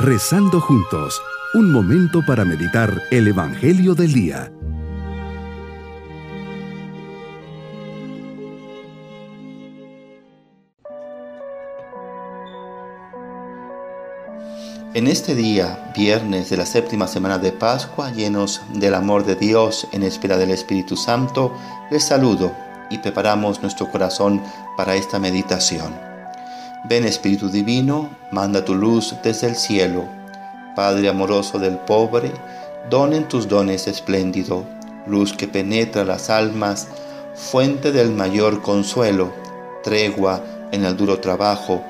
Rezando juntos, un momento para meditar el Evangelio del Día. En este día, viernes de la séptima semana de Pascua, llenos del amor de Dios en espera del Espíritu Santo, les saludo y preparamos nuestro corazón para esta meditación. Ven Espíritu Divino, manda tu luz desde el cielo. Padre amoroso del pobre, donen tus dones espléndido, luz que penetra las almas, fuente del mayor consuelo, tregua en el duro trabajo,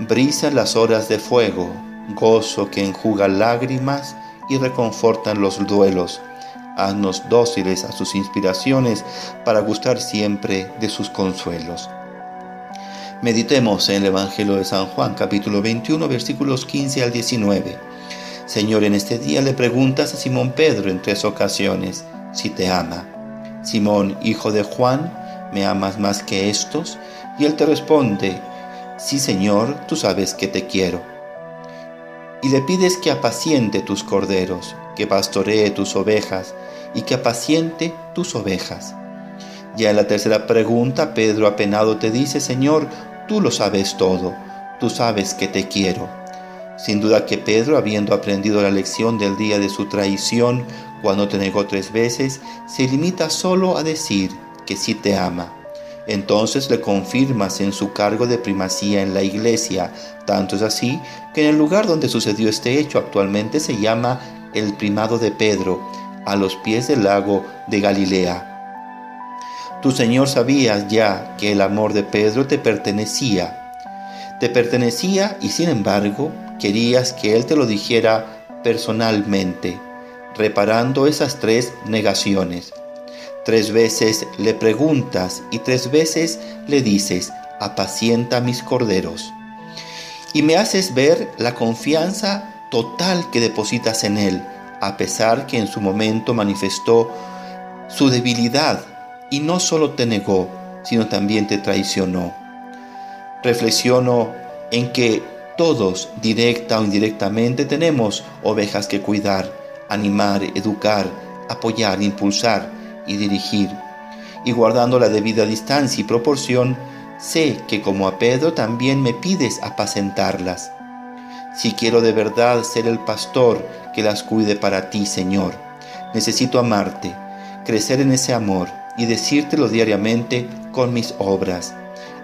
brisa en las horas de fuego, gozo que enjuga lágrimas y reconfortan los duelos. Haznos dóciles a sus inspiraciones para gustar siempre de sus consuelos. Meditemos en el Evangelio de San Juan, capítulo 21, versículos 15 al 19. Señor, en este día le preguntas a Simón Pedro en tres ocasiones si te ama. Simón, hijo de Juan, ¿me amas más que estos? Y él te responde, sí, Señor, tú sabes que te quiero y le pides que apaciente tus corderos, que pastoree tus ovejas y que apaciente tus ovejas. Ya en la tercera pregunta, Pedro apenado te dice, Señor, tú lo sabes todo, tú sabes que te quiero. Sin duda que Pedro, habiendo aprendido la lección del día de su traición, cuando te negó tres veces, se limita solo a decir que sí te ama entonces le confirmas en su cargo de primacía en la iglesia. Tanto es así que en el lugar donde sucedió este hecho actualmente se llama el primado de Pedro, a los pies del lago de Galilea. Tu Señor sabías ya que el amor de Pedro te pertenecía. Te pertenecía y sin embargo querías que Él te lo dijera personalmente, reparando esas tres negaciones. Tres veces le preguntas y tres veces le dices, apacienta mis corderos. Y me haces ver la confianza total que depositas en Él, a pesar que en su momento manifestó su debilidad y no solo te negó, sino también te traicionó. Reflexiono en que todos, directa o indirectamente, tenemos ovejas que cuidar, animar, educar, apoyar, impulsar, y dirigir, y guardando la debida distancia y proporción, sé que como a Pedro también me pides apacentarlas. Si quiero de verdad ser el pastor que las cuide para ti, Señor, necesito amarte, crecer en ese amor y decírtelo diariamente con mis obras.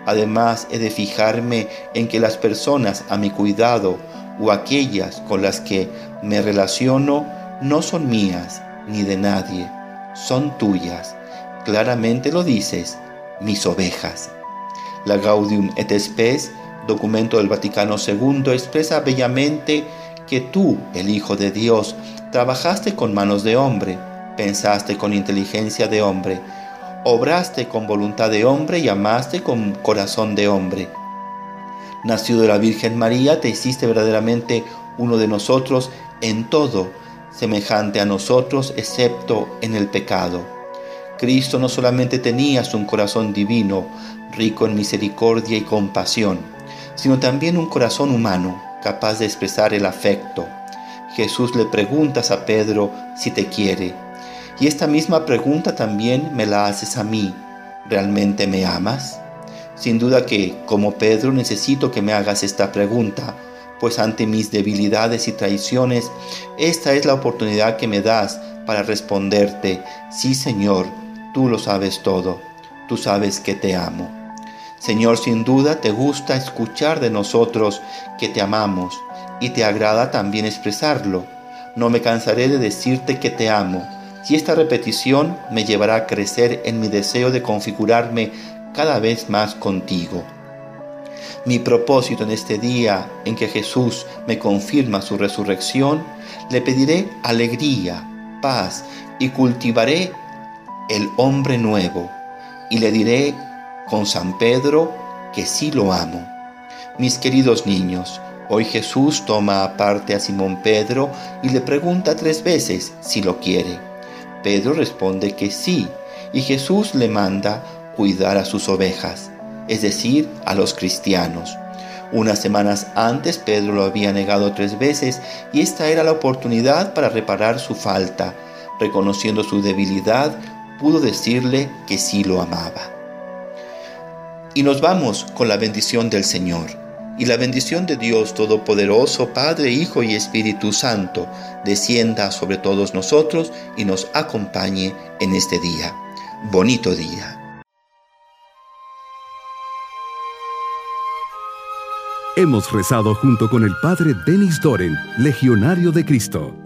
Además, he de fijarme en que las personas a mi cuidado o aquellas con las que me relaciono no son mías ni de nadie, son tuyas. Claramente lo dices, mis ovejas. La Gaudium et Spes, documento del Vaticano II, expresa bellamente que tú, el Hijo de Dios, trabajaste con manos de hombre, pensaste con inteligencia de hombre, obraste con voluntad de hombre y amaste con corazón de hombre. Nacido de la Virgen María, te hiciste verdaderamente uno de nosotros en todo, semejante a nosotros, excepto en el pecado. Cristo no solamente tenía un corazón divino, rico en misericordia y compasión, sino también un corazón humano, capaz de expresar el afecto. Jesús le preguntas a Pedro si te quiere, y esta misma pregunta también me la haces a mí. ¿Realmente me amas? Sin duda que, como Pedro, necesito que me hagas esta pregunta, pues ante mis debilidades y traiciones, esta es la oportunidad que me das para responderte, sí Señor, tú lo sabes todo, tú sabes que te amo. Señor, sin duda te gusta escuchar de nosotros que te amamos y te agrada también expresarlo. No me cansaré de decirte que te amo, y esta repetición me llevará a crecer en mi deseo de configurarme cada vez más contigo. Mi propósito en este día en que Jesús me confirma su resurrección, le pediré alegría, paz y cultivaré el hombre nuevo y le diré con San Pedro que sí lo amo. Mis queridos niños, hoy Jesús toma aparte a Simón Pedro y le pregunta tres veces si lo quiere. Pedro responde que sí y Jesús le manda cuidar a sus ovejas es decir, a los cristianos. Unas semanas antes Pedro lo había negado tres veces y esta era la oportunidad para reparar su falta. Reconociendo su debilidad, pudo decirle que sí lo amaba. Y nos vamos con la bendición del Señor. Y la bendición de Dios Todopoderoso, Padre, Hijo y Espíritu Santo, descienda sobre todos nosotros y nos acompañe en este día. Bonito día. Hemos rezado junto con el Padre Denis Doren, Legionario de Cristo.